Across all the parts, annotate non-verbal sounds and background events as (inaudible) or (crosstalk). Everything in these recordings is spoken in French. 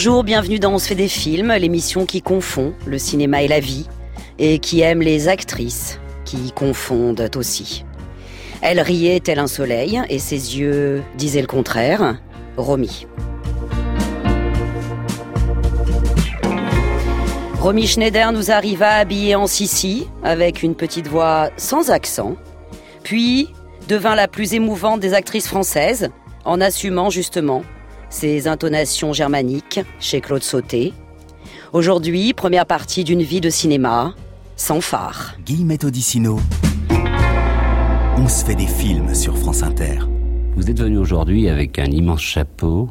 Bonjour, bienvenue dans On se fait des films, l'émission qui confond le cinéma et la vie, et qui aime les actrices qui confondent aussi. Elle riait tel un soleil, et ses yeux disaient le contraire. Romy. Romy Schneider nous arriva habillée en Sissi, avec une petite voix sans accent, puis devint la plus émouvante des actrices françaises, en assumant justement ses intonations germaniques chez Claude Sauté. Aujourd'hui, première partie d'une vie de cinéma, sans phare. Guillemette Odissino. On se fait des films sur France Inter. Vous êtes venu aujourd'hui avec un immense chapeau.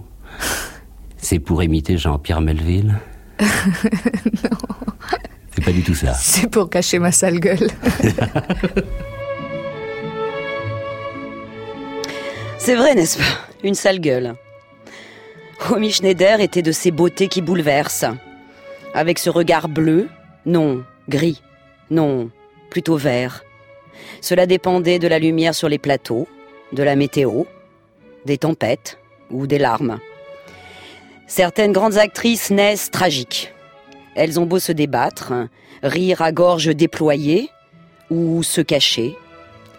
C'est pour imiter Jean-Pierre Melville (laughs) Non. C'est pas du tout ça. C'est pour cacher ma sale gueule. (laughs) C'est vrai, n'est-ce pas? Une sale gueule. Romy Schneider était de ces beautés qui bouleversent. Avec ce regard bleu, non, gris, non, plutôt vert. Cela dépendait de la lumière sur les plateaux, de la météo, des tempêtes ou des larmes. Certaines grandes actrices naissent tragiques. Elles ont beau se débattre, rire à gorge déployée ou se cacher.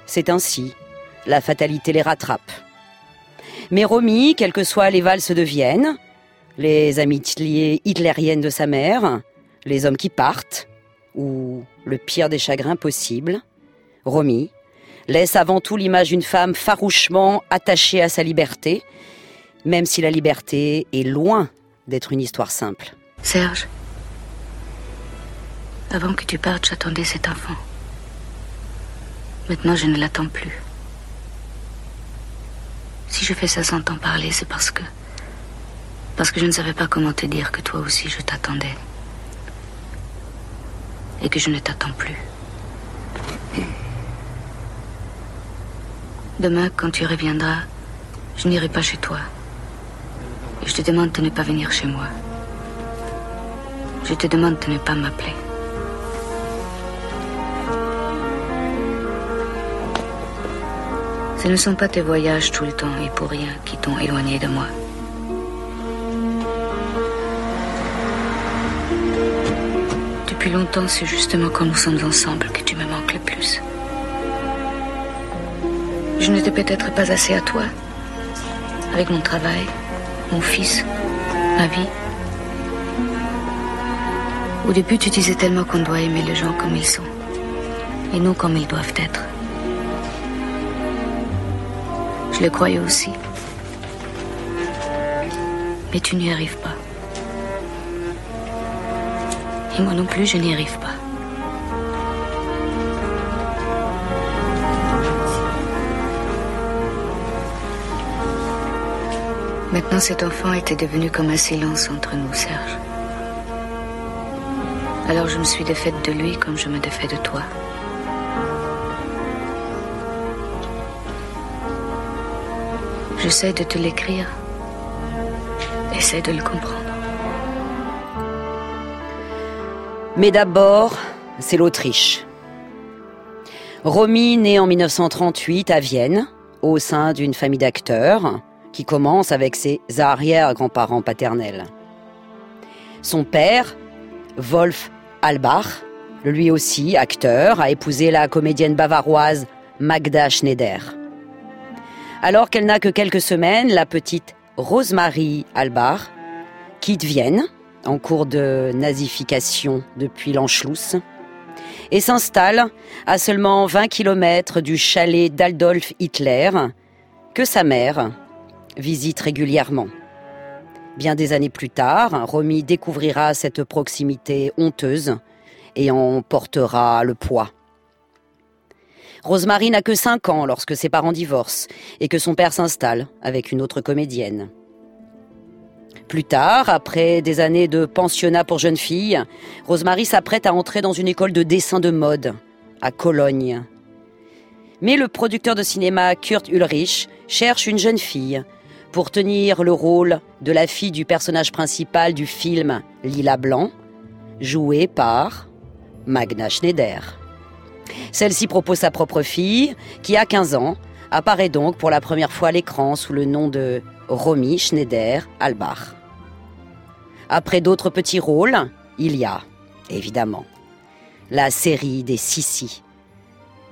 C'est ainsi, la fatalité les rattrape. Mais Romy, quelles que soient les valses de Vienne, les amitiés hitlériennes de sa mère, les hommes qui partent, ou le pire des chagrins possibles, Romy laisse avant tout l'image d'une femme farouchement attachée à sa liberté, même si la liberté est loin d'être une histoire simple. Serge, avant que tu partes, j'attendais cet enfant. Maintenant, je ne l'attends plus. Si je fais ça sans t'en parler, c'est parce que. Parce que je ne savais pas comment te dire que toi aussi je t'attendais. Et que je ne t'attends plus. Demain, quand tu reviendras, je n'irai pas chez toi. Et je te demande de ne pas venir chez moi. Je te demande de ne pas m'appeler. Ce ne sont pas tes voyages tout le temps et pour rien qui t'ont éloigné de moi. Depuis longtemps, c'est justement quand nous sommes ensemble que tu me manques le plus. Je n'étais peut-être pas assez à toi. Avec mon travail, mon fils, ma vie. Au début, tu disais tellement qu'on doit aimer les gens comme ils sont. Et non comme ils doivent être. Je le croyais aussi. Mais tu n'y arrives pas. Et moi non plus, je n'y arrive pas. Maintenant, cet enfant était devenu comme un silence entre nous, Serge. Alors je me suis défaite de lui comme je me défais de toi. J'essaie de te l'écrire. Essaie de le comprendre. Mais d'abord, c'est l'Autriche. Romy, née en 1938 à Vienne, au sein d'une famille d'acteurs, qui commence avec ses arrière-grands-parents paternels. Son père, Wolf Albach, lui aussi acteur, a épousé la comédienne bavaroise Magda Schneider. Alors qu'elle n'a que quelques semaines, la petite Rosemarie Albach quitte Vienne en cours de nazification depuis l'Anschluss et s'installe à seulement 20 km du chalet d'Adolf Hitler que sa mère visite régulièrement. Bien des années plus tard, Romy découvrira cette proximité honteuse et en portera le poids. Rosemary n'a que 5 ans lorsque ses parents divorcent et que son père s'installe avec une autre comédienne. Plus tard, après des années de pensionnat pour jeunes filles, Rosemary s'apprête à entrer dans une école de dessin de mode à Cologne. Mais le producteur de cinéma Kurt Ulrich cherche une jeune fille pour tenir le rôle de la fille du personnage principal du film Lila Blanc, jouée par Magna Schneider. Celle-ci propose sa propre fille, qui a 15 ans, apparaît donc pour la première fois à l'écran sous le nom de Romy Schneider Albach. Après d'autres petits rôles, il y a, évidemment, la série des Sissi,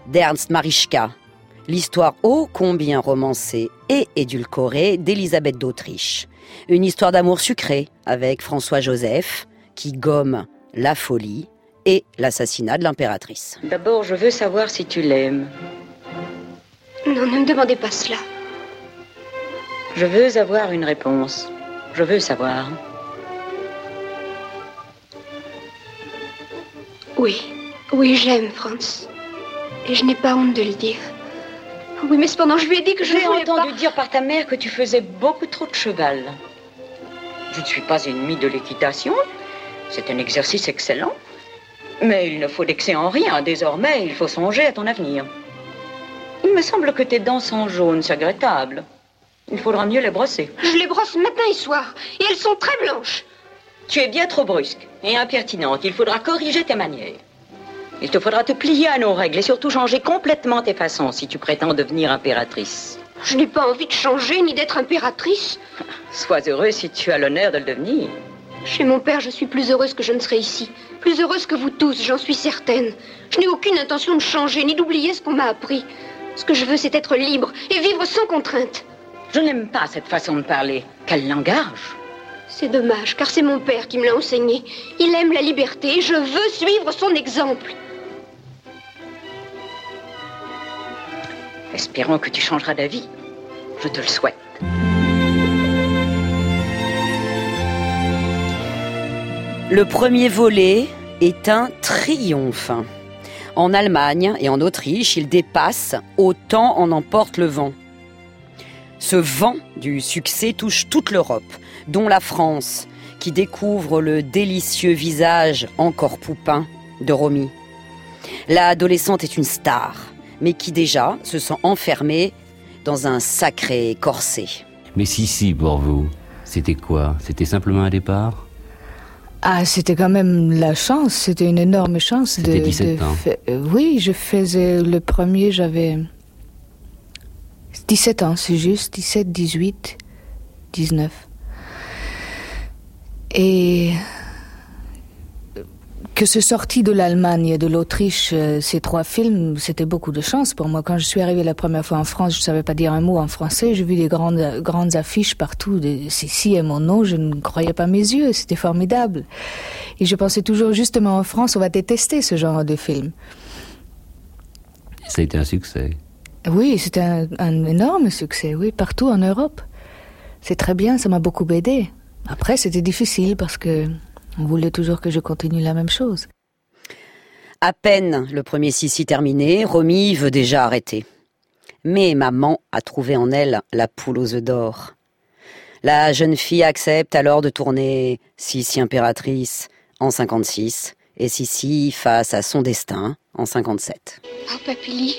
d'Ernst Marischka, l'histoire ô combien romancée et édulcorée d'Élisabeth d'Autriche. Une histoire d'amour sucré avec François Joseph, qui gomme la folie et l'assassinat de l'impératrice. D'abord, je veux savoir si tu l'aimes. Non, ne me demandez pas cela. Je veux avoir une réponse. Je veux savoir. Oui, oui, j'aime Franz. Et je n'ai pas honte de le dire. Oui, mais cependant, je lui ai dit que je J'ai entendu pas... dire par ta mère que tu faisais beaucoup trop de cheval. Je ne suis pas ennemie de l'équitation. C'est un exercice excellent. Mais il ne faut d'excès en rien. Désormais, il faut songer à ton avenir. Il me semble que tes dents sont jaunes, c'est regrettable. Il faudra mieux les brosser. Je les brosse matin et soir. Et elles sont très blanches. Tu es bien trop brusque et impertinente. Il faudra corriger tes manières. Il te faudra te plier à nos règles et surtout changer complètement tes façons si tu prétends devenir impératrice. Je n'ai pas envie de changer ni d'être impératrice. Sois heureux si tu as l'honneur de le devenir. Chez mon père, je suis plus heureuse que je ne serai ici. Plus heureuse que vous tous, j'en suis certaine. Je n'ai aucune intention de changer ni d'oublier ce qu'on m'a appris. Ce que je veux, c'est être libre et vivre sans contrainte. Je n'aime pas cette façon de parler. Quel langage C'est dommage, car c'est mon père qui me l'a enseigné. Il aime la liberté et je veux suivre son exemple. Espérons que tu changeras d'avis. Je te le souhaite. Le premier volet est un triomphe. En Allemagne et en Autriche, il dépasse autant en emporte le vent. Ce vent du succès touche toute l'Europe, dont la France, qui découvre le délicieux visage encore poupin de Romy. L'adolescente est une star, mais qui déjà se sent enfermée dans un sacré corset. Mais si, si, pour vous, c'était quoi? C'était simplement un départ? Ah, c'était quand même la chance, c'était une énorme chance. de, C'était 17 de ans. fa- euh, Oui, je faisais le premier, j'avais 17 ans, c'est juste, 17, 18, 19. Et que ce sorti de l'Allemagne et de l'Autriche, euh, ces trois films, c'était beaucoup de chance pour moi. Quand je suis arrivée la première fois en France, je ne savais pas dire un mot en français. J'ai vu des grandes, grandes affiches partout, Sissi et mon nom. Je ne croyais pas mes yeux. C'était formidable. Et je pensais toujours, justement, en France, on va détester ce genre de film. Ça a été un succès. Oui, c'était un, un énorme succès, oui, partout en Europe. C'est très bien, ça m'a beaucoup aidé. Après, c'était difficile parce que on voulait toujours que je continue la même chose. À peine le premier Sissi terminé, Romy veut déjà arrêter. Mais maman a trouvé en elle la poule aux œufs d'or. La jeune fille accepte alors de tourner Sissi impératrice en 56 et Sissi face à son destin en 57. Oh, Papili,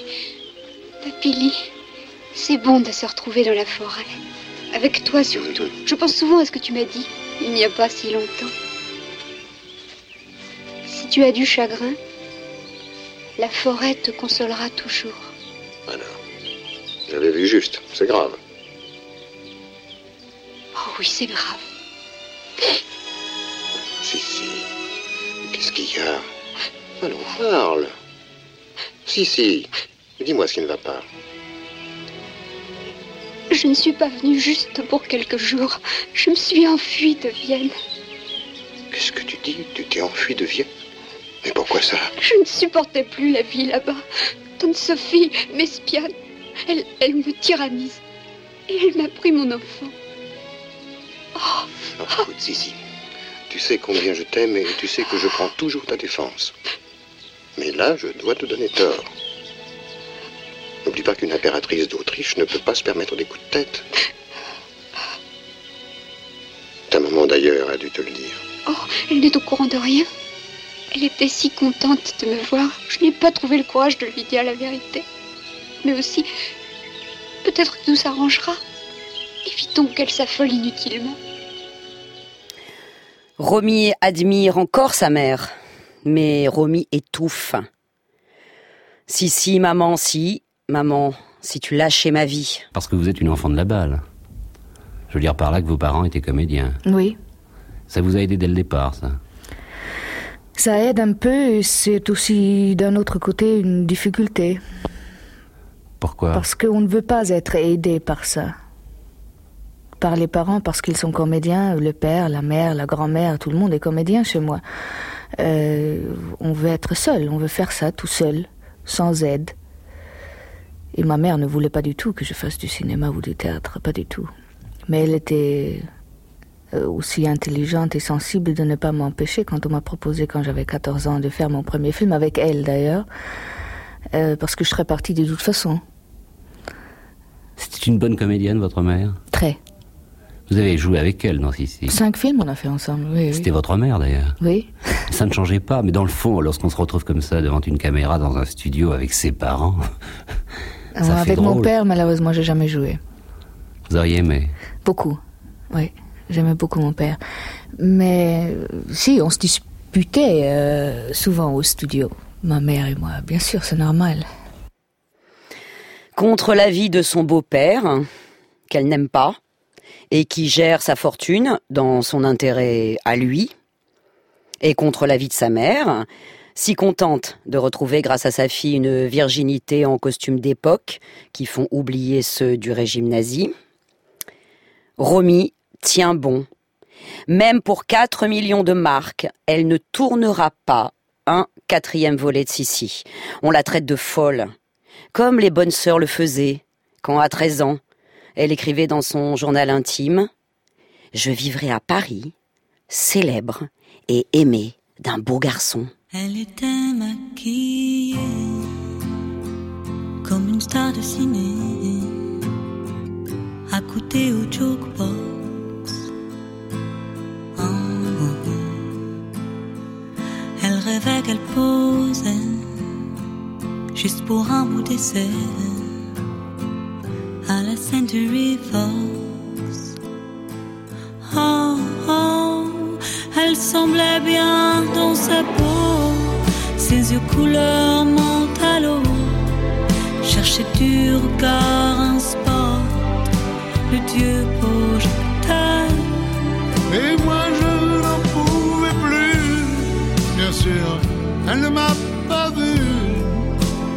Papili, c'est bon de se retrouver dans la forêt. Avec toi surtout. Je pense souvent à ce que tu m'as dit, il n'y a pas si longtemps. Tu as du chagrin, la forêt te consolera toujours. Voilà. J'avais vu juste. C'est grave. Oh oui, c'est grave. Si, si. Qu'est-ce qu'il y a? Allons, parle. Si, si. Dis-moi ce qui ne va pas. Je ne suis pas venue juste pour quelques jours. Je me suis enfuie de Vienne. Qu'est-ce que tu dis? Tu t'es enfui de Vienne? Mais pourquoi ça Je ne supportais plus la vie là-bas. Tante Sophie m'espionne. Elle, elle me tyrannise. Et elle m'a pris mon enfant. Non, écoute, si, si. Tu sais combien je t'aime et tu sais que je prends toujours ta défense. Mais là, je dois te donner tort. N'oublie pas qu'une impératrice d'Autriche ne peut pas se permettre des coups de tête. Ta maman, d'ailleurs, a dû te le dire. Oh, elle n'est au courant de rien. Elle était si contente de me voir. Je n'ai pas trouvé le courage de lui dire la vérité. Mais aussi, peut-être que tout s'arrangera. Évitons qu'elle s'affole inutilement. Romy admire encore sa mère, mais Romy étouffe. Si, si, maman, si, maman, si tu lâchais ma vie. Parce que vous êtes une enfant de la balle. Je veux dire par là que vos parents étaient comédiens. Oui. Ça vous a aidé dès le départ, ça Ça aide un peu et c'est aussi d'un autre côté une difficulté. Pourquoi? Parce qu'on ne veut pas être aidé par ça. Par les parents, parce qu'ils sont comédiens, le père, la mère, la grand-mère, tout le monde est comédien chez moi. Euh, on veut être seul, on veut faire ça tout seul, sans aide. Et ma mère ne voulait pas du tout que je fasse du cinéma ou du théâtre, pas du tout. Mais elle était aussi intelligente et sensible de ne pas m'empêcher quand on m'a proposé quand j'avais 14 ans de faire mon premier film, avec elle d'ailleurs, euh, parce que je serais partie de toute façon. C'était une bonne comédienne, votre mère? Très. Vous avez joué avec elle dans Sissi Cinq films on a fait ensemble, oui. C'était votre mère d'ailleurs Oui. Ça ne changeait pas, mais dans le fond, lorsqu'on se retrouve comme ça devant une caméra dans un studio avec ses parents, (laughs) ça Alors, fait avec mon père, malheureusement, j'ai jamais joué. Vous auriez aimé Beaucoup. Oui, j'aimais beaucoup mon père. Mais si, on se disputait euh, souvent au studio, ma mère et moi. Bien sûr, c'est normal. Contre l'avis de son beau-père, qu'elle n'aime pas, et qui gère sa fortune dans son intérêt à lui, et contre l'avis de sa mère, si contente de retrouver grâce à sa fille une virginité en costume d'époque qui font oublier ceux du régime nazi, Romy tient bon. Même pour 4 millions de marques, elle ne tournera pas un quatrième volet de Sissi. On la traite de folle, comme les bonnes sœurs le faisaient, quand à 13 ans, elle écrivait dans son journal intime Je vivrai à Paris, célèbre et aimée d'un beau garçon. Elle était maquillée comme une star de ciné, accoutée au jukebox. Qu'elle posait juste pour un bout d'essai à la Century Fox. Oh, oh, elle semblait bien dans sa peau, ses yeux couleur mentalo. Cherchait du regard un spot, le dieu projecteur. Et moi je n'en pouvais plus, bien sûr, elle ne m'a pas vu,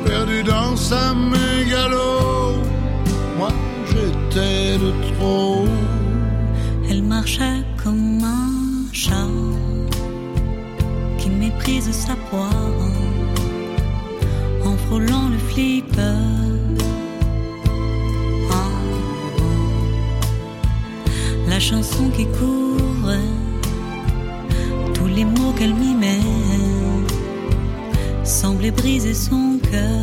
perdu dans sa mégalo. Moi j'étais de trop. Elle marchait comme un chat qui méprise sa proie en frôlant le flipper. Ah, La chanson qui courait, tous les mots qu'elle mimait semblaient briser son cœur.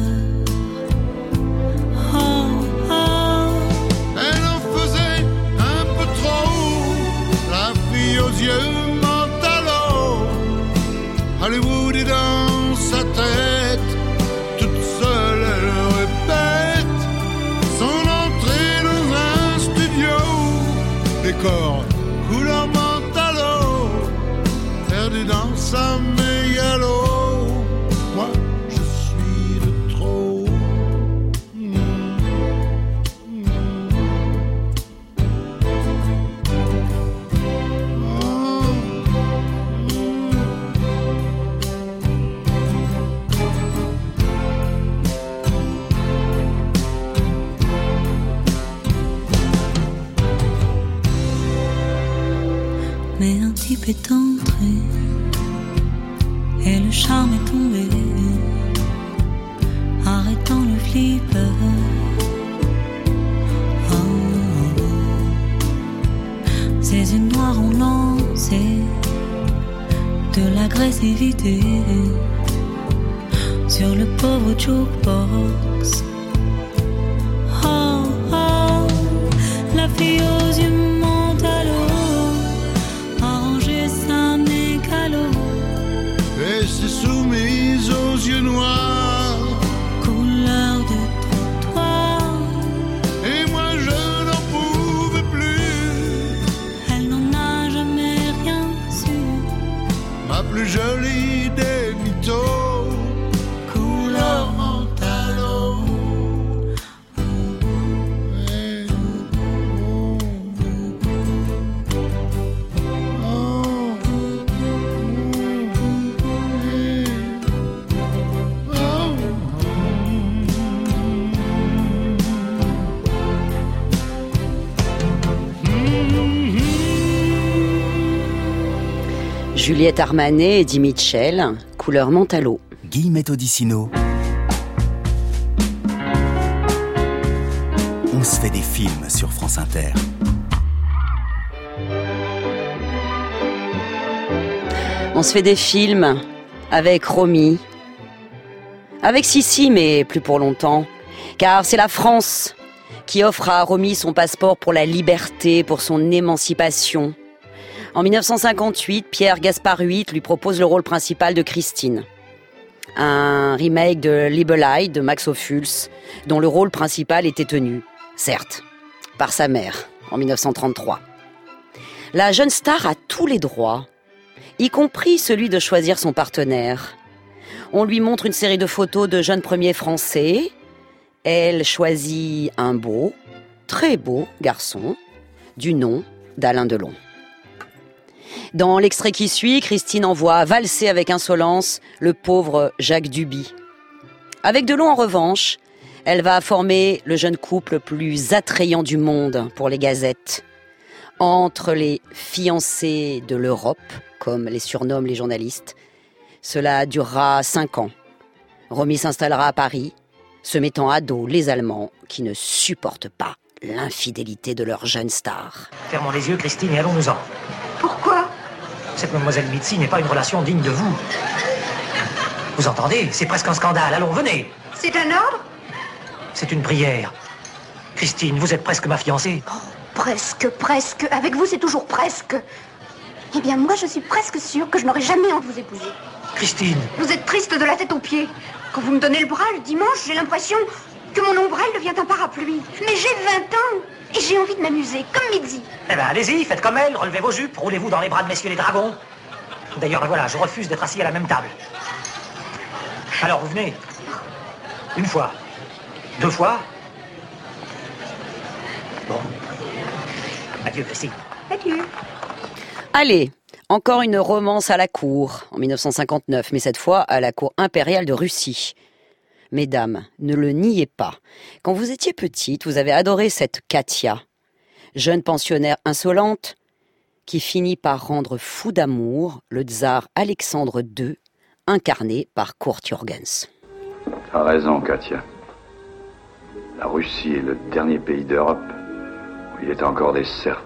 Juliette Armanet et Eddie Mitchell, couleur mentalo. Guillemette Odissino. On se fait des films sur France Inter. On se fait des films avec Romy, avec Sissi, mais plus pour longtemps, car c'est la France qui offre à Romy son passeport pour la liberté, pour son émancipation. En 1958, Pierre Gaspard VIII lui propose le rôle principal de Christine. Un remake de Libelite de Max Ophuls, dont le rôle principal était tenu, certes, par sa mère, en 1933. La jeune star a tous les droits, y compris celui de choisir son partenaire. On lui montre une série de photos de jeunes premiers français. Elle choisit un beau, très beau garçon, du nom d'Alain Delon. Dans l'extrait qui suit, Christine envoie valser avec insolence le pauvre Jacques Duby. Avec Delon, en revanche, elle va former le jeune couple le plus attrayant du monde pour les gazettes. Entre les fiancés de l'Europe, comme les surnomment les journalistes, cela durera cinq ans. Romy s'installera à Paris, se mettant à dos les Allemands qui ne supportent pas l'infidélité de leur jeune star. Fermons les yeux, Christine, et allons-nous-en. Pourquoi Cette mademoiselle Mitzi n'est pas une relation digne de vous. Vous entendez C'est presque un scandale. Allons, venez. C'est un ordre C'est une prière. Christine, vous êtes presque ma fiancée. Presque, presque. Avec vous, c'est toujours presque. Eh bien, moi, je suis presque sûre que je n'aurai jamais envie de vous épouser. Christine, Vous êtes triste de la tête aux pieds. Quand vous me donnez le bras le dimanche, j'ai l'impression que mon ombrelle devient un parapluie. Mais j'ai 20 ans et j'ai envie de m'amuser, comme Mitzi. eh ben allez-y, faites comme elle, relevez vos jupes, roulez-vous dans les bras de messieurs les dragons. D'ailleurs, voilà, je refuse d'être assis à la même table. Alors, vous venez Une fois Deux fois Bon. Adieu, Christine. Adieu. Allez, encore une romance à la cour, en 1959, mais cette fois à la cour impériale de Russie. Mesdames, ne le niez pas. Quand vous étiez petite, vous avez adoré cette Katia, jeune pensionnaire insolente, qui finit par rendre fou d'amour le tsar Alexandre II, incarné par Kurt Jürgens. T'as raison, Katia. La Russie est le dernier pays d'Europe où il y a encore des serfs.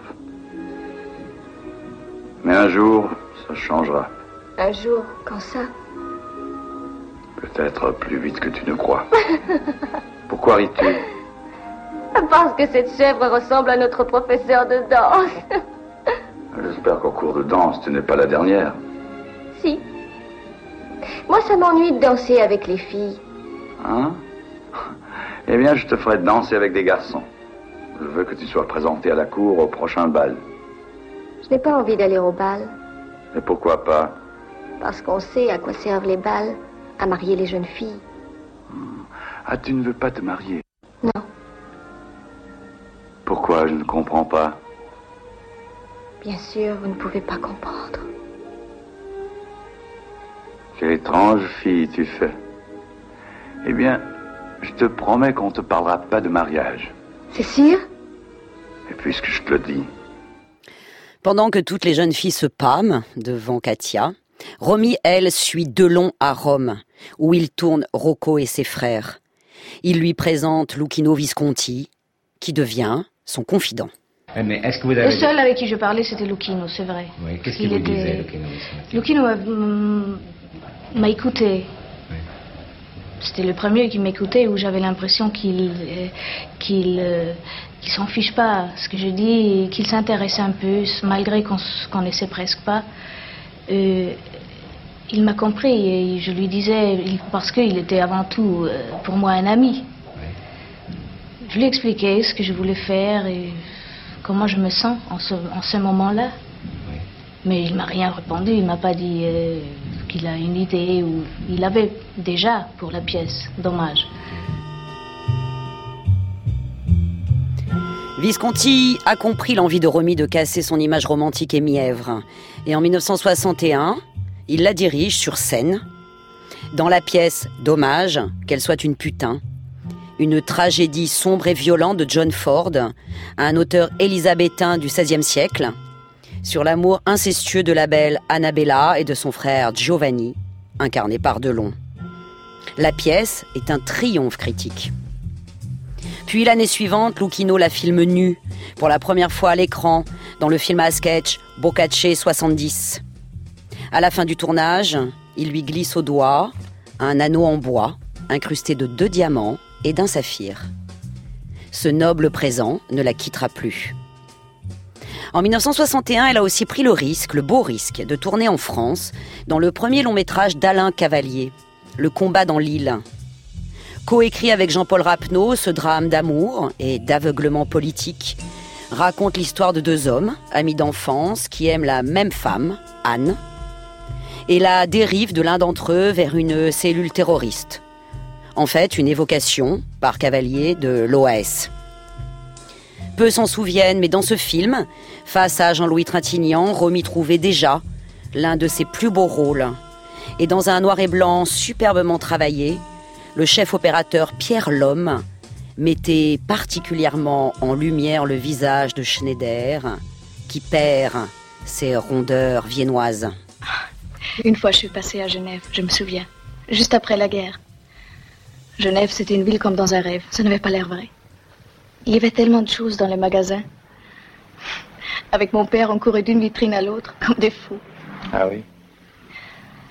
Mais un jour, ça changera. Un jour, quand ça? Peut-être plus vite que tu ne crois. (laughs) Pourquoi ris-tu Parce que cette chèvre ressemble à notre professeur de danse. (laughs) J'espère qu'au cours de danse, tu n'es pas la dernière. si. Moi, ça m'ennuie de danser avec les filles. Hein (laughs) Eh bien, je te ferai danser avec des garçons. Je veux que tu sois présenté à la cour au prochain bal. Je n'ai pas envie d'aller au bal. Et pourquoi pas Parce qu'on sait à quoi servent les bals. À marier les jeunes filles. Ah, tu ne veux pas te marier? Non. Pourquoi Je ne comprends pas? Bien sûr, vous ne pouvez pas comprendre. Quelle étrange fille tu fais. Eh bien, je te promets qu'on ne te parlera pas de mariage. C'est sûr? Et puisque je te le dis, Pendant que toutes les jeunes filles se pâment devant Katia, Romy, elle, suit Delon à Rome, où il tourne Rocco et ses frères. Il lui présente Lucchino Visconti, qui devient son confident. Eh, Mais est-ce que vous Le avez... seul avec qui je parlais, c'était Lucchino, c'est vrai. Oui, qu'est-ce Il qu'il vous était- disait, Lucchino Lucchino m'a- mm, m'a écouté. C'était le premier qui m'écoutait où j'avais l'impression qu'il euh, qu'il euh, qu'il s'en fiche pas ce que je dis, qu'il s'intéressait un peu, malgré qu'on se connaissait presque pas. Euh, il m'a compris et je lui disais, parce qu'il était avant tout euh, pour moi un ami. Je lui expliquais ce que je voulais faire et comment je me sens en ce, en ce moment-là. Mais il m'a rien répondu, il m'a pas dit euh, qu'il a une idée ou il avait déjà pour la pièce. Dommage. Visconti a compris l'envie de Romy de casser son image romantique et mièvre. Et en 1961, il la dirige sur scène, dans la pièce Dommage qu'elle soit une putain, une tragédie sombre et violente de John Ford, un auteur élisabétain du XVIe siècle, sur l'amour incestueux de la belle Annabella et de son frère Giovanni, incarné par Delon. La pièce est un triomphe critique. Puis l'année suivante, Lucchino la filme nue, pour la première fois à l'écran, dans le film à sketch Boccace 70. À la fin du tournage, il lui glisse au doigt un anneau en bois, incrusté de deux diamants et d'un saphir. Ce noble présent ne la quittera plus. En 1961, elle a aussi pris le risque, le beau risque, de tourner en France dans le premier long métrage d'Alain Cavalier, Le combat dans l'île. Coécrit avec Jean-Paul Rapneau, ce drame d'amour et d'aveuglement politique raconte l'histoire de deux hommes, amis d'enfance, qui aiment la même femme, Anne, et la dérive de l'un d'entre eux vers une cellule terroriste. En fait, une évocation, par Cavalier, de l'OAS. Peu s'en souviennent, mais dans ce film, face à Jean-Louis Trintignant, Romy trouvait déjà l'un de ses plus beaux rôles. Et dans un noir et blanc superbement travaillé, le chef opérateur Pierre Lhomme mettait particulièrement en lumière le visage de Schneider, qui perd ses rondeurs viennoises. Une fois, je suis passée à Genève, je me souviens, juste après la guerre. Genève, c'était une ville comme dans un rêve. Ça n'avait pas l'air vrai. Il y avait tellement de choses dans les magasins. Avec mon père, on courait d'une vitrine à l'autre, comme des fous. Ah oui?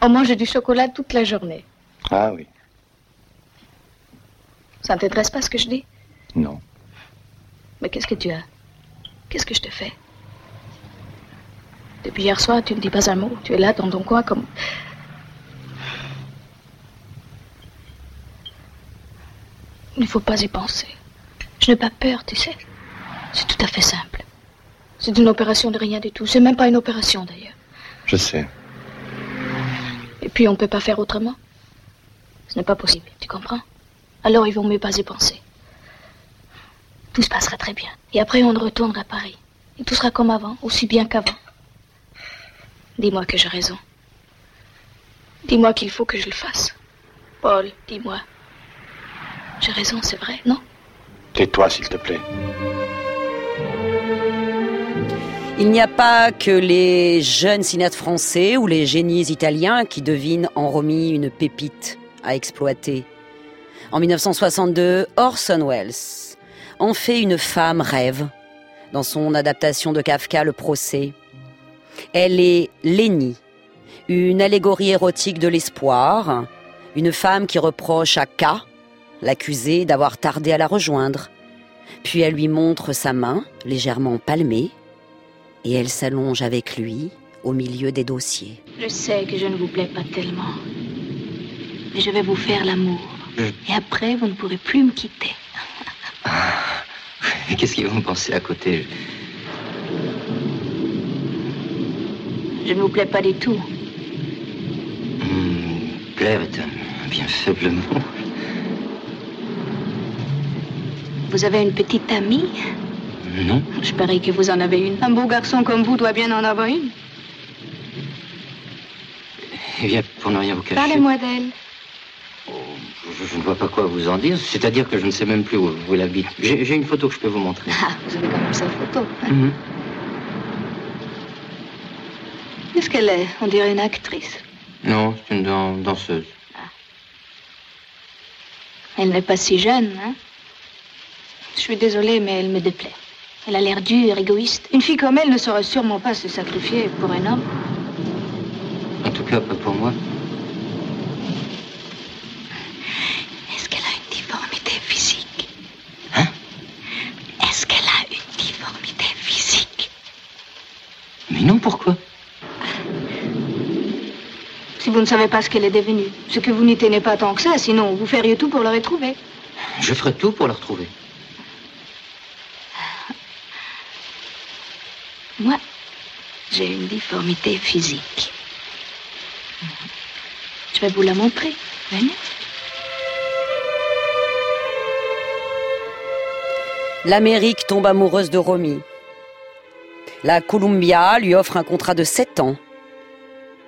On mangeait du chocolat toute la journée. Ah oui. Ça ne t'intéresse pas ce que je dis? Non. Mais qu'est-ce que tu as? Qu'est-ce que je te fais? Depuis hier soir, tu ne dis pas un mot. Tu es là dans ton coin comme... Il ne faut pas y penser. Je n'ai pas peur, tu sais. C'est tout à fait simple. C'est une opération de rien du tout. C'est même pas une opération d'ailleurs. Je sais. Et puis on ne peut pas faire autrement. Ce n'est pas possible, tu comprends? Alors ils vont mieux pas y penser. Tout se passera très bien. Et après on retournera à Paris. Et tout sera comme avant, aussi bien qu'avant. Dis-moi que j'ai raison. Dis-moi qu'il faut que je le fasse. Paul, dis-moi. J'ai raison, c'est vrai, non? Tais-toi, s'il te plaît. Il n'y a pas que les jeunes cinéastes français ou les génies italiens qui devinent en Romy une pépite à exploiter. En 1962, Orson Welles en fait une femme rêve dans son adaptation de Kafka Le procès. Elle est Lénie, une allégorie érotique de l'espoir, une femme qui reproche à K, l'accusé, d'avoir tardé à la rejoindre. Puis elle lui montre sa main, légèrement palmée, et elle s'allonge avec lui au milieu des dossiers. Je sais que je ne vous plais pas tellement. Mais je vais vous faire l'amour. Et après, vous ne pourrez plus me quitter. Qu'est-ce qu'ils vont penser à côté? Je ne vous plais pas du tout. Hmm, Plaire est un bien faible mot. Vous avez une petite amie Non. Je parie que vous en avez une. Un beau garçon comme vous doit bien en avoir une. Eh bien, pour ne rien vous cacher. Parlez-moi d'elle. Je, je ne vois pas quoi vous en dire. C'est-à-dire que je ne sais même plus où, où elle habite. J'ai une photo que je peux vous montrer. Ah, vous avez quand même cette photo. hein. Mhm. Qu'est-ce qu'elle est On dirait une actrice. Non, c'est une dan- danseuse. Elle n'est pas si jeune, hein Je suis désolée, mais elle me déplaît. Elle a l'air dure, égoïste. Une fille comme elle ne saurait sûrement pas se sacrifier pour un homme. En tout cas, pas pour moi. Est-ce qu'elle a une difformité physique Hein Est-ce qu'elle a une difformité physique Mais non, pourquoi? Si vous ne savez pas ce qu'elle est devenue, ce que vous n'y tenez pas tant que ça, sinon vous feriez tout pour la retrouver. Je ferai tout pour la retrouver. Moi, j'ai une difformité physique. Je vais vous la montrer. Venez. L'Amérique tombe amoureuse de Romy. La Columbia lui offre un contrat de 7 ans.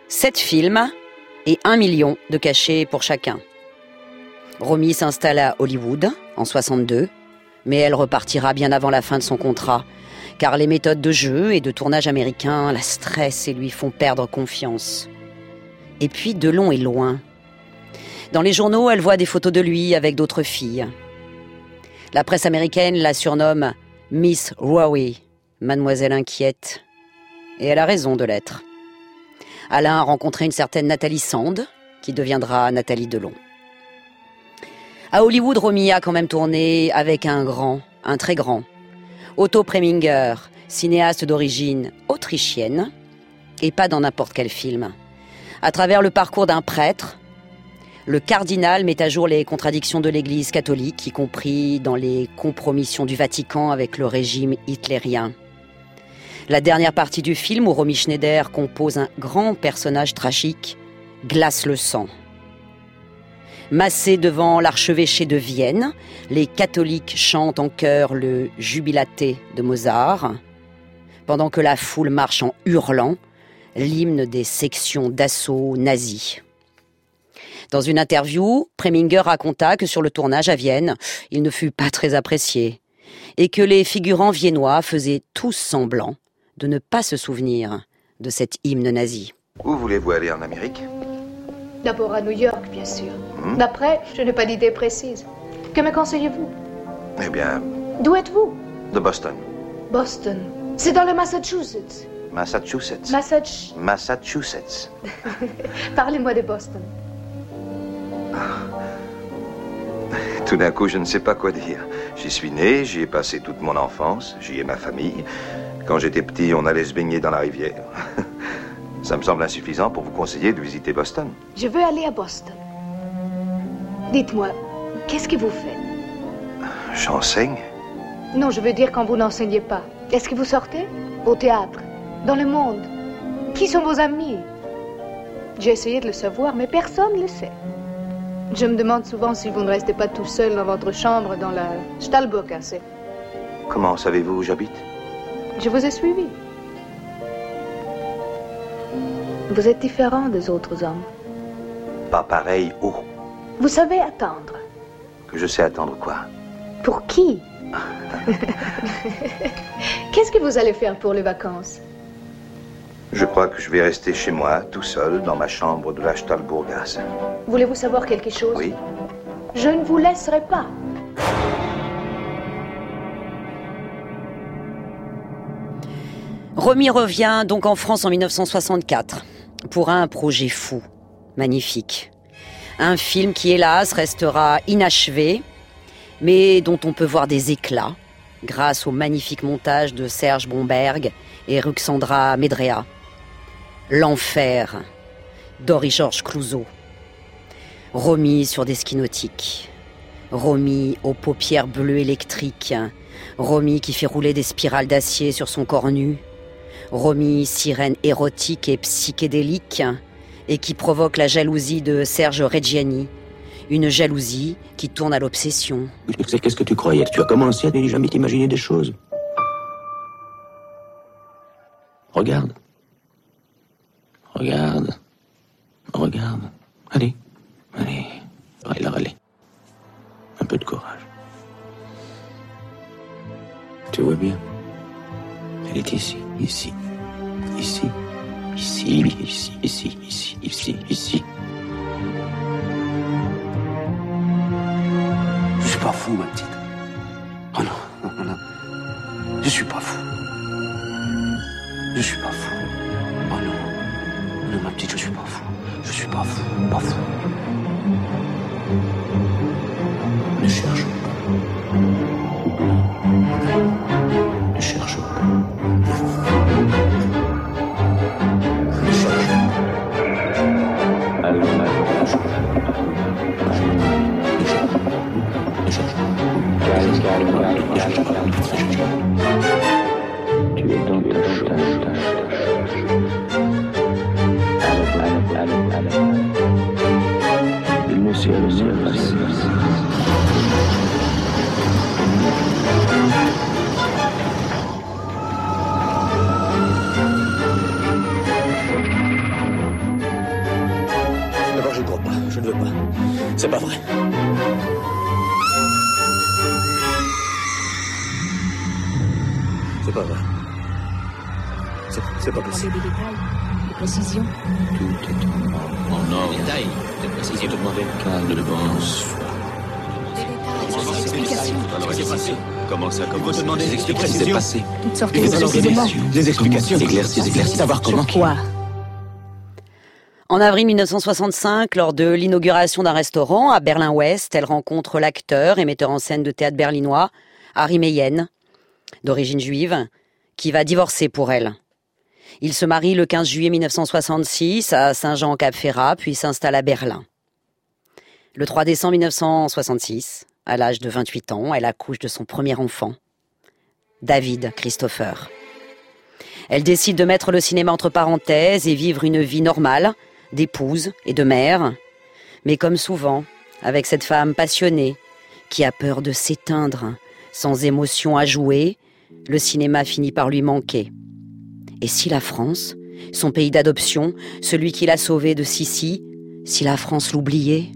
7 films et 1 million de cachets pour chacun. Romy s'installe à Hollywood en 62, Mais elle repartira bien avant la fin de son contrat, car les méthodes de jeu et de tournage américains la stressent et lui font perdre confiance. Et puis de long et loin. Dans les journaux, elle voit des photos de lui avec d'autres filles. La presse américaine la surnomme Miss Huawei, mademoiselle inquiète. Et elle a raison de l'être. Alain a rencontré une certaine Nathalie Sand, qui deviendra Nathalie Delon. À Hollywood, Romy a quand même tourné avec un grand, un très grand, Otto Preminger, cinéaste d'origine autrichienne, et pas dans n'importe quel film. À travers le parcours d'un prêtre, le cardinal met à jour les contradictions de l'Église catholique, y compris dans les compromissions du Vatican avec le régime hitlérien. La dernière partie du film, où Romy Schneider compose un grand personnage tragique, glace le sang. Massés devant l'archevêché de Vienne, les catholiques chantent en chœur le Jubilaté de Mozart, pendant que la foule marche en hurlant l'hymne des sections d'assaut nazis. Dans une interview, Preminger raconta que sur le tournage à Vienne, il ne fut pas très apprécié, et que les figurants viennois faisaient tous semblant de ne pas se souvenir de cet hymne nazi. Où voulez-vous aller en Amérique? D'abord à New York, bien sûr. D'après, je n'ai pas d'idée précise. Que me conseillez-vous? Eh bien, D'où êtes-vous? de Boston. Boston. C'est dans le Massachusetts. Massachusetts. Massach... Massachusetts. (laughs) Parlez-moi de Boston. Tout d'un coup, je ne sais pas quoi dire. J'y suis né, j'y ai passé toute mon enfance, j'y ai ma famille. Quand j'étais petit, on allait se baigner dans la rivière. (laughs) Ça me semble insuffisant pour vous conseiller de visiter Boston. Je veux aller à Boston. Dites-moi, qu'est-ce que vous faites? J'enseigne. Non, je veux dire quand vous n'enseignez pas. Est-ce que vous sortez? Au théâtre? Dans le monde? Qui sont vos amis? J'ai essayé de le savoir, mais personne ne le sait. Je me demande souvent si vous ne restez pas tout seul dans votre chambre dans la Stahlburgasse. Comment savez-vous où j'habite? Je vous ai suivi. Vous êtes différent des autres hommes. Pas pareil où Vous savez attendre. Que je sais attendre quoi? Pour qui? (laughs) Qu'est-ce que vous allez faire pour les vacances? Je crois que je vais rester chez moi, tout seul, dans ma chambre de la. Voulez-vous savoir quelque chose? Oui. Je ne vous laisserai pas. Romy revient donc en France en 1964 pour un projet fou, magnifique. Un film qui, hélas, restera inachevé, mais dont on peut voir des éclats grâce au magnifique montage de Serge Bomberg et Ruxandra Medrea. L'enfer d'Henri-Georges Clouzot. Romy sur des skis nautiques. Romy aux paupières bleues électriques. Romy qui fait rouler des spirales d'acier sur son corps nu. Romy, sirène érotique et psychédélique, et qui provoque la jalousie de Serge Reggiani. Une jalousie qui tourne à l'obsession. Qu'est-ce que tu croyais Tu as commencé à ne jamais des choses. Regarde. Regarde. Regarde. Allez. Allez. Allez, allez. Un peu de courage. Tu vois bien? Elle est ici, ici, ici, ici, ici, ici, ici, ici, ici. Je suis pas fou, ma petite. Oh non, non, non. Je suis pas fou. Je suis pas fou. Oh non. Non, ma petite, je suis pas fou. Je suis pas fou, pas fou. C'est- pas possible. Des détails, des précisions. Tout est en, en ordre. Détail, des précisions. te demander calme de bonsoir. Explications. Alors, qu'est-ce qui s'est passé Comment ça, comment vous demander des Qu'est-ce qui s'est explications passé Toutes sortes Des de précisément. explications. Des explications. Comment Éclaircis, éclaircis, savoir comment. Quoi En avril 1965, lors de l'inauguration d'un restaurant à Berlin-Ouest, elle rencontre l'acteur et metteur en scène de théâtre berlinois Harry Meyen, d'origine juive, qui va divorcer pour elle. Il se marie le 15 juillet 1966 à Saint-Jean-Cap-Ferrat, puis s'installe à Berlin. Le 3 décembre 1966, à l'âge de 28 ans, elle accouche de son premier enfant, David Christopher. Elle décide de mettre le cinéma entre parenthèses et vivre une vie normale, d'épouse et de mère. Mais comme souvent, avec cette femme passionnée, qui a peur de s'éteindre, sans émotion à jouer, le cinéma finit par lui manquer. Et si la France, son pays d'adoption, celui qui l'a sauvé de Sissi, si la France l'oubliait?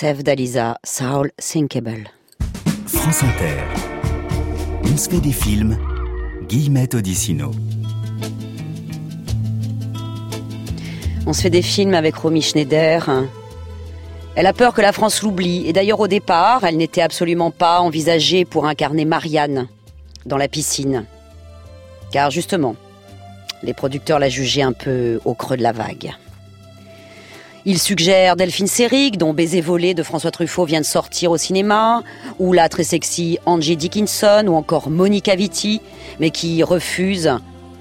Sève d'Alisa, Saul Sinkable. France Inter. On se fait des films. Guillemette Odissino. On se fait des films avec Romy Schneider. Elle a peur que la France l'oublie. Et d'ailleurs, au départ, elle n'était absolument pas envisagée pour incarner Marianne dans la piscine. Car justement, les producteurs la jugeaient un peu au creux de la vague. Ils suggèrent Delphine Seyrig, dont Baiser volé de François Truffaut vient de sortir au cinéma, ou la très sexy Angie Dickinson, ou encore Monica Vitti, mais qui refuse,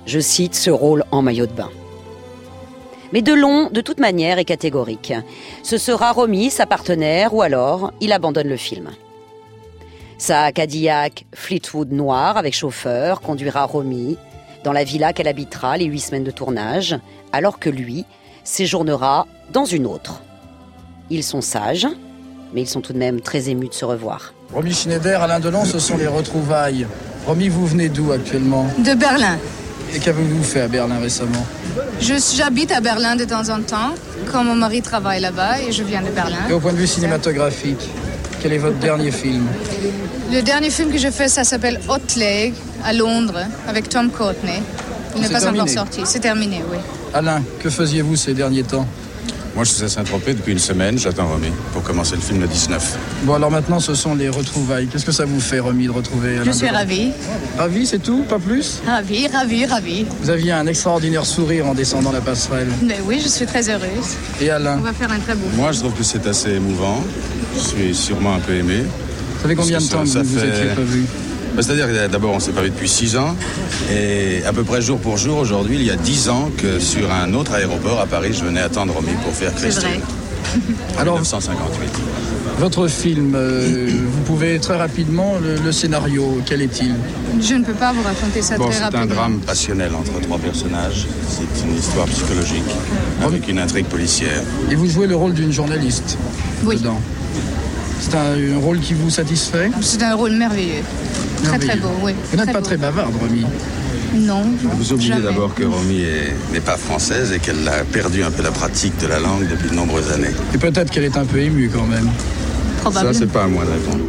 je cite, ce rôle en maillot de bain. Mais Delon, de toute manière, est catégorique. Ce sera Romy, sa partenaire, ou alors il abandonne le film. Sa Cadillac Fleetwood noir avec chauffeur conduira Romy dans la villa qu'elle habitera les huit semaines de tournage, alors que lui séjournera dans une autre. Ils sont sages, mais ils sont tout de même très émus de se revoir. Romy Schneider, Alain Delon, ce sont les retrouvailles. Romy, vous venez d'où actuellement De Berlin. Et qu'avez-vous fait à Berlin récemment Je- J'habite à Berlin de temps en temps, quand mon mari travaille là-bas et je viens de Berlin. Et au point de vue cinématographique, quel est votre dernier film? Le dernier film que j'ai fait, ça s'appelle Hot Leg, à Londres, avec Tom Courtenay. Il n'est pas terminé. encore sorti. C'est terminé, oui. Alain, que faisiez-vous ces derniers temps Moi, je suis à Saint-Tropez depuis une semaine. J'attends Romy pour commencer le film le 19. Bon, alors maintenant, ce sont les retrouvailles. Qu'est-ce que ça vous fait, Romy, de retrouver Alain Je suis ravie. Ravi, c'est tout Pas plus Ravie, ravie, ravie. Vous aviez un extraordinaire sourire en descendant la passerelle. Mais oui, je suis très heureuse. Et Alain On va faire un très beau Moi, je trouve que c'est assez émouvant. Je suis sûrement un peu aimé. Ça fait combien de temps que vous vous étiez pas C'est-à-dire que d'abord, on s'est pas vu depuis 6 ans. Et à peu près jour pour jour, aujourd'hui, il y a 10 ans que sur un autre aéroport à Paris, je venais attendre Romy pour faire C'est Christine. vrai. En 1958. Votre film, euh, (clears throat) vous pouvez très rapidement, le, le scénario, quel est-il? Je ne peux pas vous raconter ça Bon, très c'est un rapidement. drame passionnel entre trois personnages. C'est une histoire psychologique avec une intrigue policière. Et vous jouez le rôle d'une journaliste Oui. dedans. C'est un, un rôle qui vous satisfait? C'est un rôle merveilleux. Très très beau, oui. Vous n'êtes pas beau. très bavarde, Romy. Non. Vous oubliez d'abord que Romy est- n'est pas française et qu'elle a perdu un peu la pratique de la langue depuis de nombreuses années. Et peut-être qu'elle est un peu émue quand même. Ça, c'est pas à moi de répondre.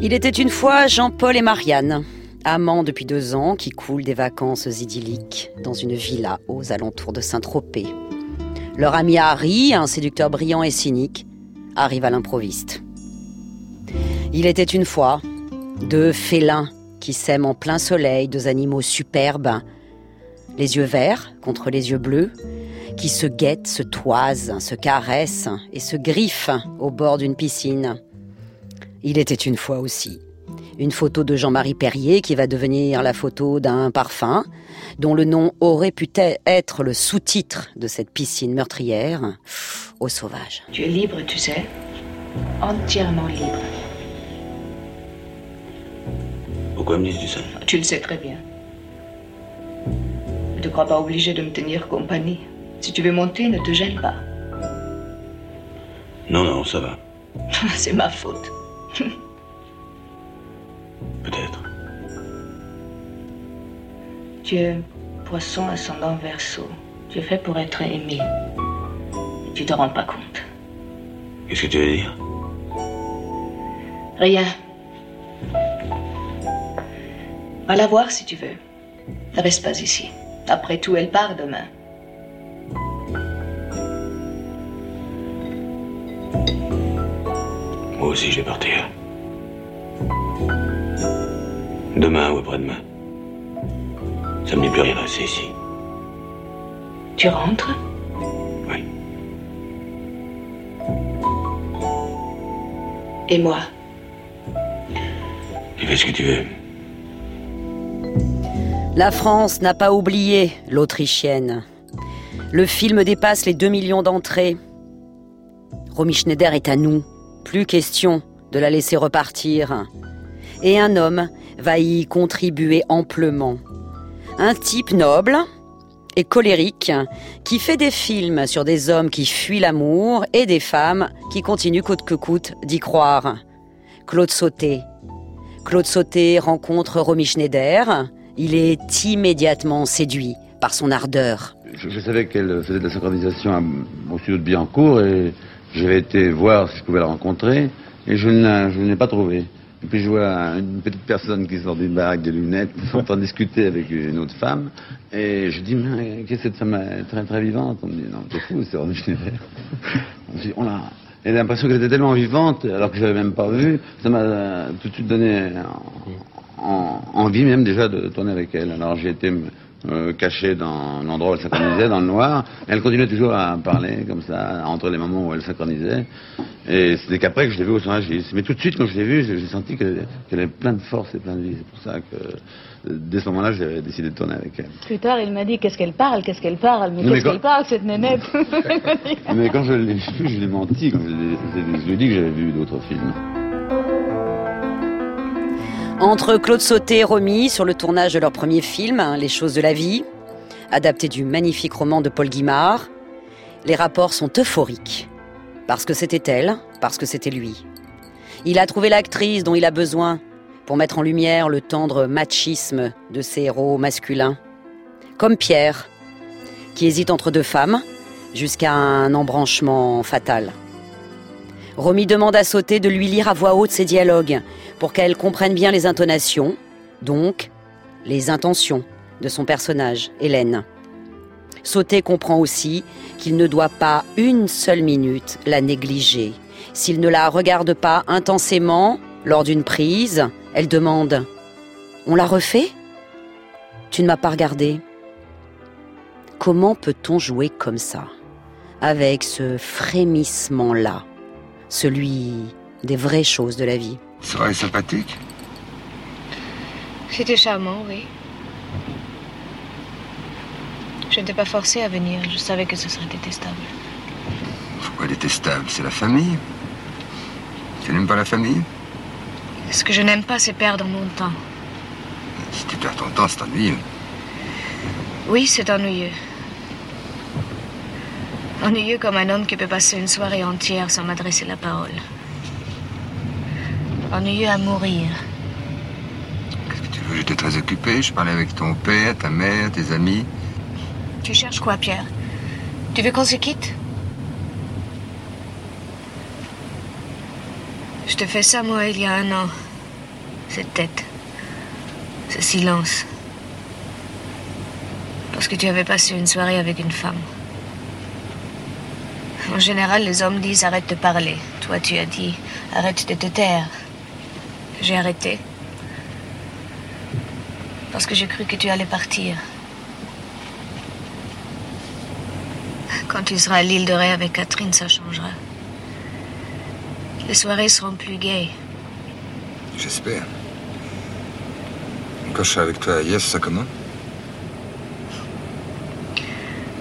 Il était une fois Jean-Paul et Marianne, amants depuis deux ans qui coulent des vacances idylliques dans une villa aux alentours de Saint-Tropez. Leur ami Harry, un séducteur brillant et cynique, arrive à l'improviste. Il était une fois deux félins qui s'aiment en plein soleil, deux animaux superbes, les yeux verts contre les yeux bleus, qui se guettent, se toisent, se caressent et se griffent au bord d'une piscine. Il était une fois aussi une photo de Jean-Marie Perrier qui va devenir la photo d'un parfum dont le nom aurait pu être le sous-titre de cette piscine meurtrière, au sauvage. Tu es libre, tu sais. Entièrement libre. Pourquoi me dis-tu ça? Tu le sais très bien. Ne te crois pas obligé de me tenir compagnie. Si tu veux monter, ne te gêne pas. Non, non, ça va. C'est ma faute. (laughs) Peut-être. Tu es poisson ascendant verso. Tu es fait pour être aimé. Tu te rends pas compte. Qu'est-ce que tu veux dire? Rien. Va la voir si tu veux. Ne reste pas ici. Après tout, elle part demain. Moi aussi, je vais partir. Demain ou après-demain. Ça me dit plus rien rester ici. Tu rentres? Oui. Et moi? Tu fais ce que tu veux. La France n'a pas oublié l'Autrichienne. Le film dépasse les 2 millions d'entrées. Romy Schneider est à nous. Plus question de la laisser repartir. Et un homme va y contribuer amplement. Un type noble et colérique qui fait des films sur des hommes qui fuient l'amour et des femmes qui continuent coûte que coûte d'y croire. Claude Sauté. Claude Sauté rencontre Romy Schneider. Il est immédiatement séduit par son ardeur. Je, je savais qu'elle faisait de la synchronisation à- au studio de Biancourt et j'avais été voir si je pouvais la rencontrer et je ne l'ai pas trouvée. Et puis je vois une petite personne qui sort d'une baraque des lunettes en train de discuter avec une autre femme et je dis mais qu'est-ce que cette femme est très très vivante? On me dit non t'es fou c'est Schneider. (laughs) On se dit on l'a et l'impression qu'elle était tellement vivante alors que je l'avais même pas vue ça m'a tout de suite donné en- envie même déjà de tourner avec elle. Alors j'ai été euh, caché dans l'endroit où elle synchronisait, dans le noir. Elle continuait toujours à parler comme ça, entre les moments où elle synchronisait. Et c'était qu'après que je l'ai vue au son registre. Mais tout de suite, quand je l'ai vue, j'ai senti qu'elle avait plein de force et plein de vie. C'est pour ça que euh, dès ce moment-là, j'ai décidé de tourner avec elle. Plus tard, il m'a dit qu'est-ce qu'elle parle, qu'est-ce qu'elle parle, mais qu'est-ce quand- qu'elle parle, cette nénette (laughs) Mais quand je l'ai vue, je lui ai menti. Quand je, l'ai- je lui ai dit que j'avais vu d'autres films. Entre Claude Sauté et Romy sur le tournage de leur premier film, hein, Les choses de la vie, adapté du magnifique roman de Paul Guimard, les rapports sont euphoriques. Parce que c'était elle, parce que c'était lui. Il a trouvé l'actrice dont il a besoin pour mettre en lumière le tendre machisme de ses héros masculins. Comme Pierre, qui hésite entre deux femmes jusqu'à un embranchement fatal. Romy demande à Sauté de lui lire à voix haute ses dialogues pour qu'elle comprenne bien les intonations, donc les intentions de son personnage, Hélène. Sauté comprend aussi qu'il ne doit pas une seule minute la négliger. S'il ne la regarde pas intensément lors d'une prise, elle demande ⁇ On l'a refait? Tu ne m'as pas regardé ?⁇ Comment peut-on jouer comme ça Avec ce frémissement-là? Celui des vraies choses de la vie. Serait sympathique C'était charmant, oui. Je n'étais pas forcée à venir. Je savais que ce serait détestable. Pourquoi détestable? C'est la famille. Tu n'aimes pas la famille? Ce que je n'aime pas, c'est perdre mon temps. Si tu perds ton temps, c'est ennuyeux. Oui, c'est ennuyeux. Ennuyeux comme un homme qui peut passer une soirée entière sans m'adresser la parole. Ennuyeux à mourir. Qu'est-ce que tu veux? J'étais très occupé. Je parlais avec ton père, ta mère, tes amis. Tu cherches quoi, Pierre? Tu veux qu'on se quitte? Je te fais ça, moi, il y a un an. Cette tête. Ce silence. Parce que tu avais passé une soirée avec une femme. En général, les hommes disent arrête de parler. Toi, tu as dit arrête de te taire. J'ai arrêté. Parce que j'ai cru que tu allais partir. Quand tu seras à l'île de Ré avec Catherine, ça changera. Les soirées seront plus gaies. J'espère. Quand je serai avec toi ailleurs, ça comment?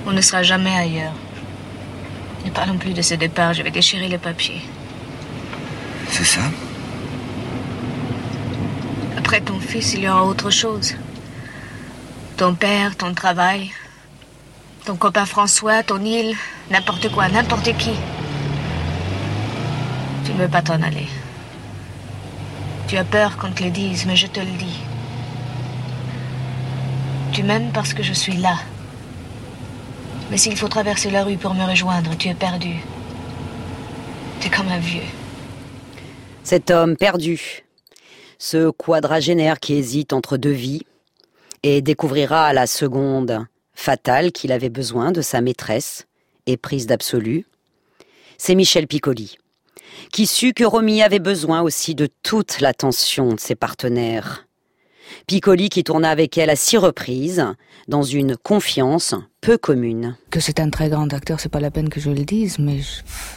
On ne sera jamais ailleurs. Ne parlons plus de ce départ, je vais déchirer le papier. C'est ça Après ton fils, il y aura autre chose. Ton père, ton travail, ton copain François, ton île, n'importe quoi, n'importe qui. Tu ne veux pas t'en aller. Tu as peur qu'on te le dise, mais je te le dis. Tu m'aimes parce que je suis là. Mais s'il faut traverser la rue pour me rejoindre, tu es perdu. Tu es comme un vieux. Cet homme perdu, ce quadragénaire qui hésite entre deux vies, et découvrira à la seconde fatale qu'il avait besoin de sa maîtresse, éprise d'absolu, c'est Michel Piccoli, qui sut que Romy avait besoin aussi de toute l'attention de ses partenaires. Piccoli qui tourna avec elle à six reprises, dans une confiance peu commune. Que c'est un très grand acteur, c'est pas la peine que je le dise, mais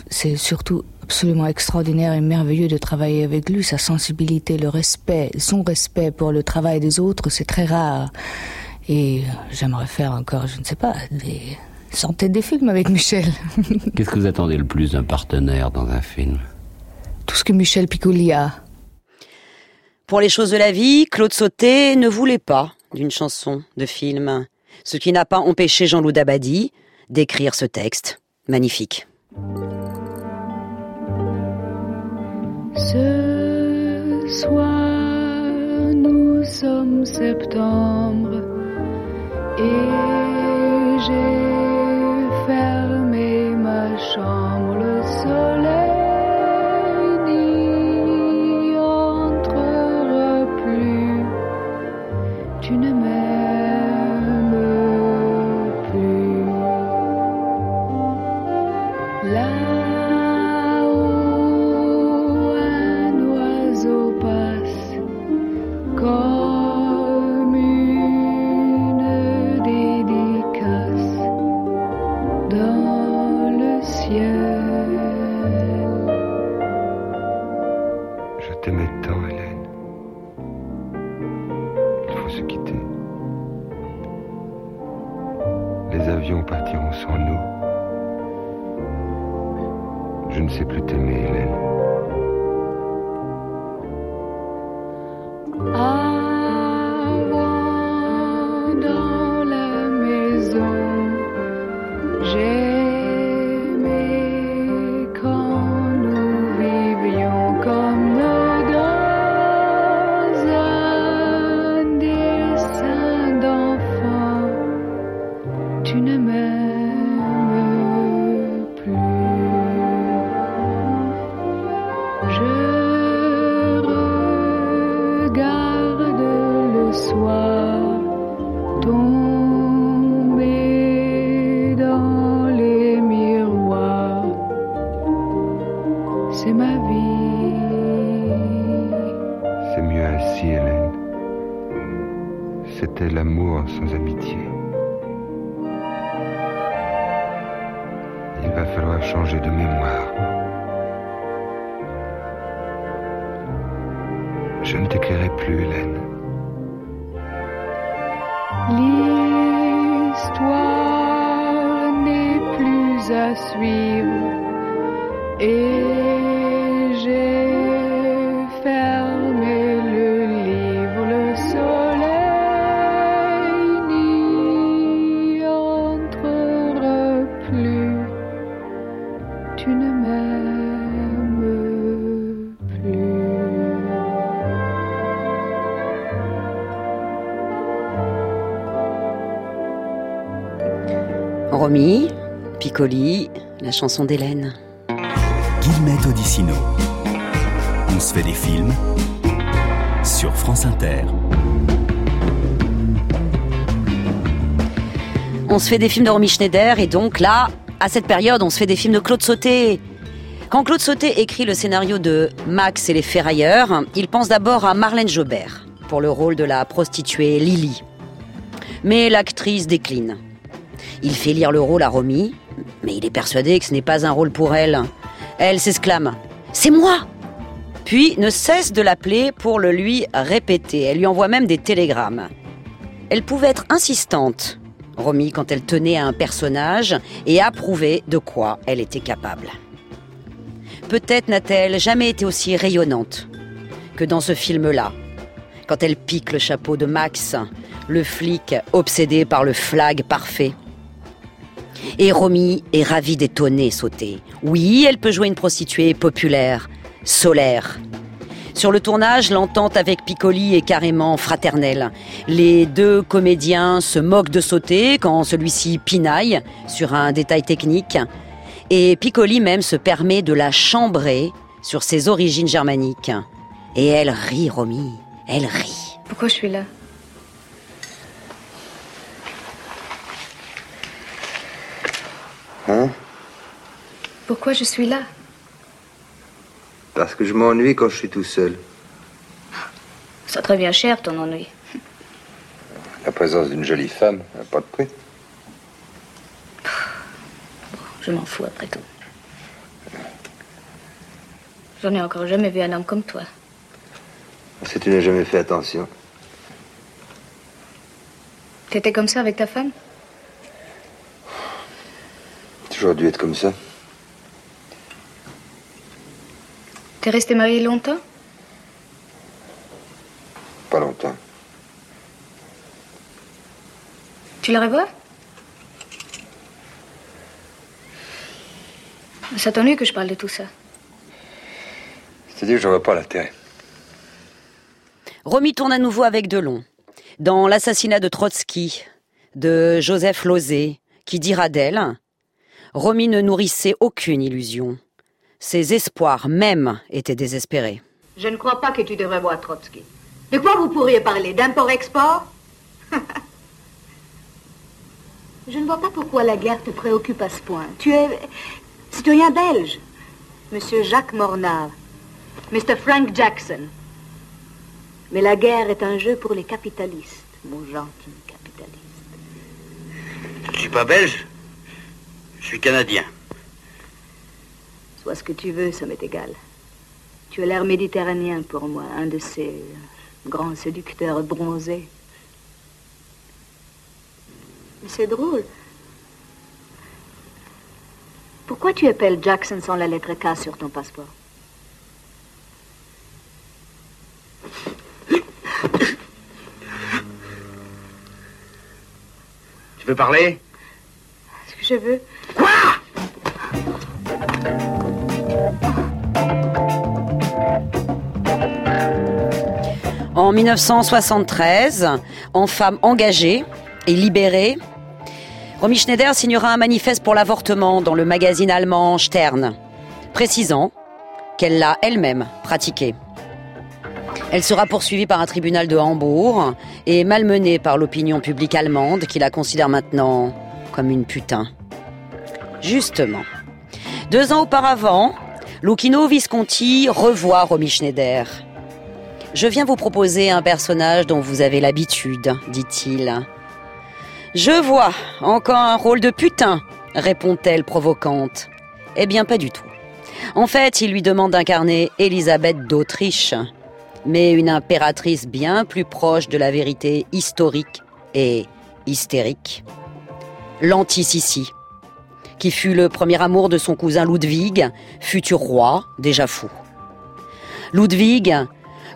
c'est surtout absolument extraordinaire et merveilleux de travailler avec lui. Sa sensibilité, le respect, son respect pour le travail des autres, c'est très rare. Et j'aimerais faire encore, je ne sais pas, des centaines de films avec Michel. Qu'est-ce que vous attendez le plus d'un partenaire dans un film? Tout ce que Michel Piccoli a. Pour les choses de la vie, Claude Sauté ne voulait pas d'une chanson de film, ce qui n'a pas empêché Jean-Loup Dabadi d'écrire ce texte magnifique. Ce soir, nous sommes septembre et j'ai fermé ma chambre. Le soleil avions partiront sans nous. Je ne sais plus t'aimer, Hélène. Romy, Piccoli, la chanson d'Hélène. Guillemette Odissino. On se fait des films sur France Inter. On se fait des films de Romy Schneider et donc là, à cette période, on se fait des films de Claude Sauté. Quand Claude Sauté écrit le scénario de Max et les Ferrailleurs, il pense d'abord à Marlène Jobert pour le rôle de la prostituée Lily. Mais l'actrice décline. Il fait lire le rôle à Romy, mais il est persuadé que ce n'est pas un rôle pour elle. Elle s'exclame C'est moi Puis ne cesse de l'appeler pour le lui répéter. Elle lui envoie même des télégrammes. Elle pouvait être insistante, Romy, quand elle tenait à un personnage et approuvait de quoi elle était capable. Peut-être n'a-t-elle jamais été aussi rayonnante que dans ce film-là, quand elle pique le chapeau de Max, le flic obsédé par le flag parfait. Et Romy est ravie d'étonner sauter. Oui, elle peut jouer une prostituée populaire, solaire. Sur le tournage, l'entente avec Piccoli est carrément fraternelle. Les deux comédiens se moquent de sauter quand celui-ci pinaille sur un détail technique. Et Piccoli même se permet de la chambrer sur ses origines germaniques. Et elle rit, Romy. Elle rit. Pourquoi je suis là? Hein? Pourquoi je suis là? Parce que je m'ennuie quand je suis tout seul. Ça te revient cher ton ennui. La présence d'une jolie femme n'a pas de prix. Je m'en fous après tout. J'en ai encore jamais vu un homme comme toi. Si tu n'as jamais fait attention. T'étais comme ça avec ta femme? Toujours dû être comme ça. T'es resté marié longtemps? Pas longtemps. Tu la revois? Ça t'ennuie que je parle de tout ça C'est-à-dire que je vois pas l'intérêt. Romy tourne à nouveau avec Delon. Dans l'assassinat de Trotsky, de Joseph Lozé, qui dira d'elle Romy ne nourrissait aucune illusion. Ses espoirs même étaient désespérés. Je ne crois pas que tu devrais voir Trotsky. De quoi vous pourriez parler? D'import-export? (laughs) Je ne vois pas pourquoi la guerre te préoccupe à ce point. Tu es citoyen belge. Monsieur Jacques Mornard. Mr. Frank Jackson. Mais la guerre est un jeu pour les capitalistes, mon gentil capitaliste. Je suis pas belge? Je suis canadien. Sois ce que tu veux, ça m'est égal. Tu as l'air méditerranéen pour moi, un de ces grands séducteurs bronzés. Mais c'est drôle. Pourquoi tu appelles Jackson sans la lettre K sur ton passeport? Tu veux parler? En 1973, en femme engagée et libérée, Romy Schneider signera un manifeste pour l'avortement dans le magazine allemand Stern, précisant qu'elle l'a elle-même pratiqué. Elle sera poursuivie par un tribunal de Hambourg et malmenée par l'opinion publique allemande qui la considère maintenant comme une putain. Justement, deux ans auparavant, Lucchino Visconti revoit Romy Schneider. Je viens vous proposer un personnage dont vous avez l'habitude, dit-il. Je vois, encore un rôle de putain, répond-elle provocante. Eh bien, pas du tout. En fait, il lui demande d'incarner Élisabeth d'Autriche, mais une impératrice bien plus proche de la vérité historique et hystérique. L'anti-Sissi, qui fut le premier amour de son cousin Ludwig, futur roi, déjà fou. Ludwig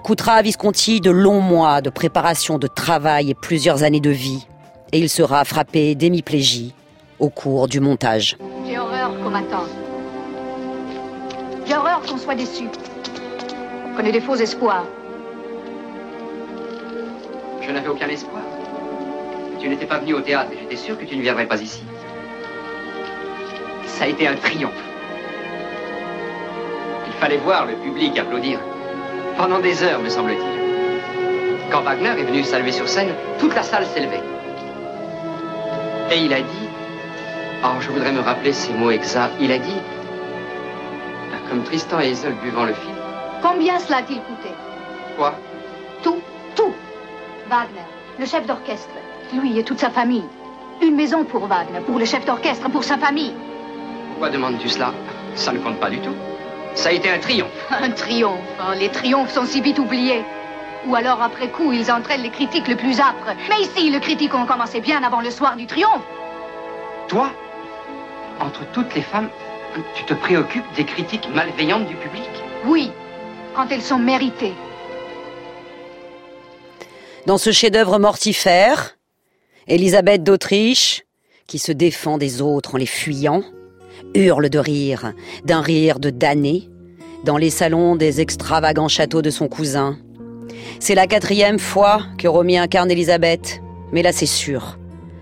coûtera à Visconti de longs mois de préparation, de travail et plusieurs années de vie, et il sera frappé d'hémiplégie au cours du montage. J'ai horreur qu'on m'attende. J'ai horreur qu'on soit déçu. Qu'on ait des faux espoirs. Je n'avais aucun espoir. Tu n'étais pas venu au théâtre et j'étais sûr que tu ne viendrais pas ici. Ça a été un triomphe. Il fallait voir le public applaudir. Pendant des heures, me semble-t-il. Quand Wagner est venu saluer sur scène, toute la salle s'élevait. Et il a dit, oh, je voudrais me rappeler ces mots exacts, il a dit, comme Tristan et Isolde buvant le film, Combien cela a-t-il coûté? Quoi? Tout, tout. Wagner, le chef d'orchestre, lui et toute sa famille. Une maison pour Wagner, pour le chef d'orchestre, pour sa famille. Pourquoi demandes-tu cela Ça ne compte pas du tout. Ça a été un triomphe. (laughs) Un triomphe. hein, Les triomphes sont si vite oubliés. Ou alors, après coup, ils entraînent les critiques le plus âpres. Mais ici, les critiques ont commencé bien avant le soir du triomphe. Toi, entre toutes les femmes, tu te préoccupes des critiques malveillantes du public Oui, quand elles sont méritées. Dans ce chef-d'œuvre mortifère, Élisabeth d'Autriche, qui se défend des autres en les fuyant, hurle de rire, d'un rire de damné, dans les salons des extravagants châteaux de son cousin. C'est la quatrième fois que Romy incarne Élisabeth, mais là c'est sûr,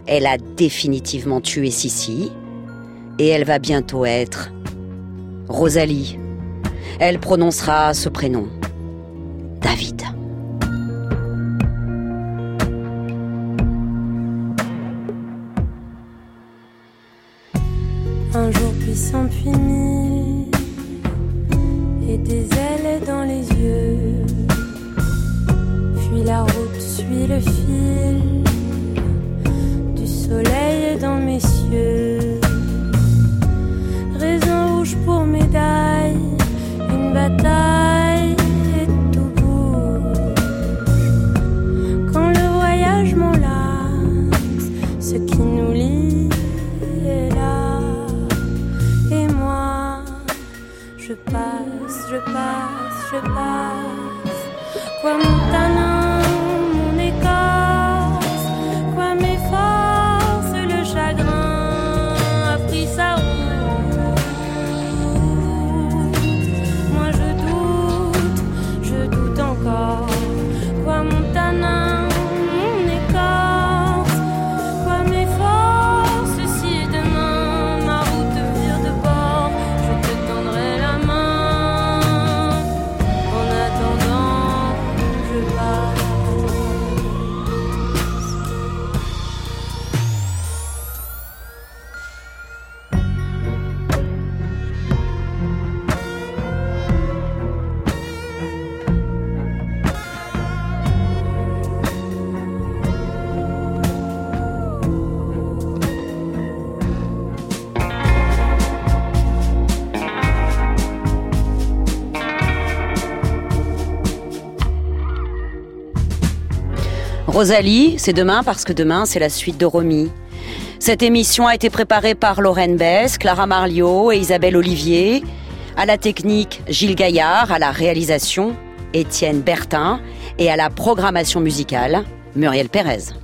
elle a définitivement tué Sissi, et elle va bientôt être Rosalie. Elle prononcera ce prénom, David. Un jour puissant puis mille et des ailes dans les yeux. Fuis la route, suis le fil du soleil dans mes cieux. Raison rouge pour médaille, Rosalie, c'est demain parce que demain, c'est la suite de Romy. Cette émission a été préparée par Lorraine Bess, Clara Marliot et Isabelle Olivier. À la technique, Gilles Gaillard. À la réalisation, Étienne Bertin. Et à la programmation musicale, Muriel Pérez.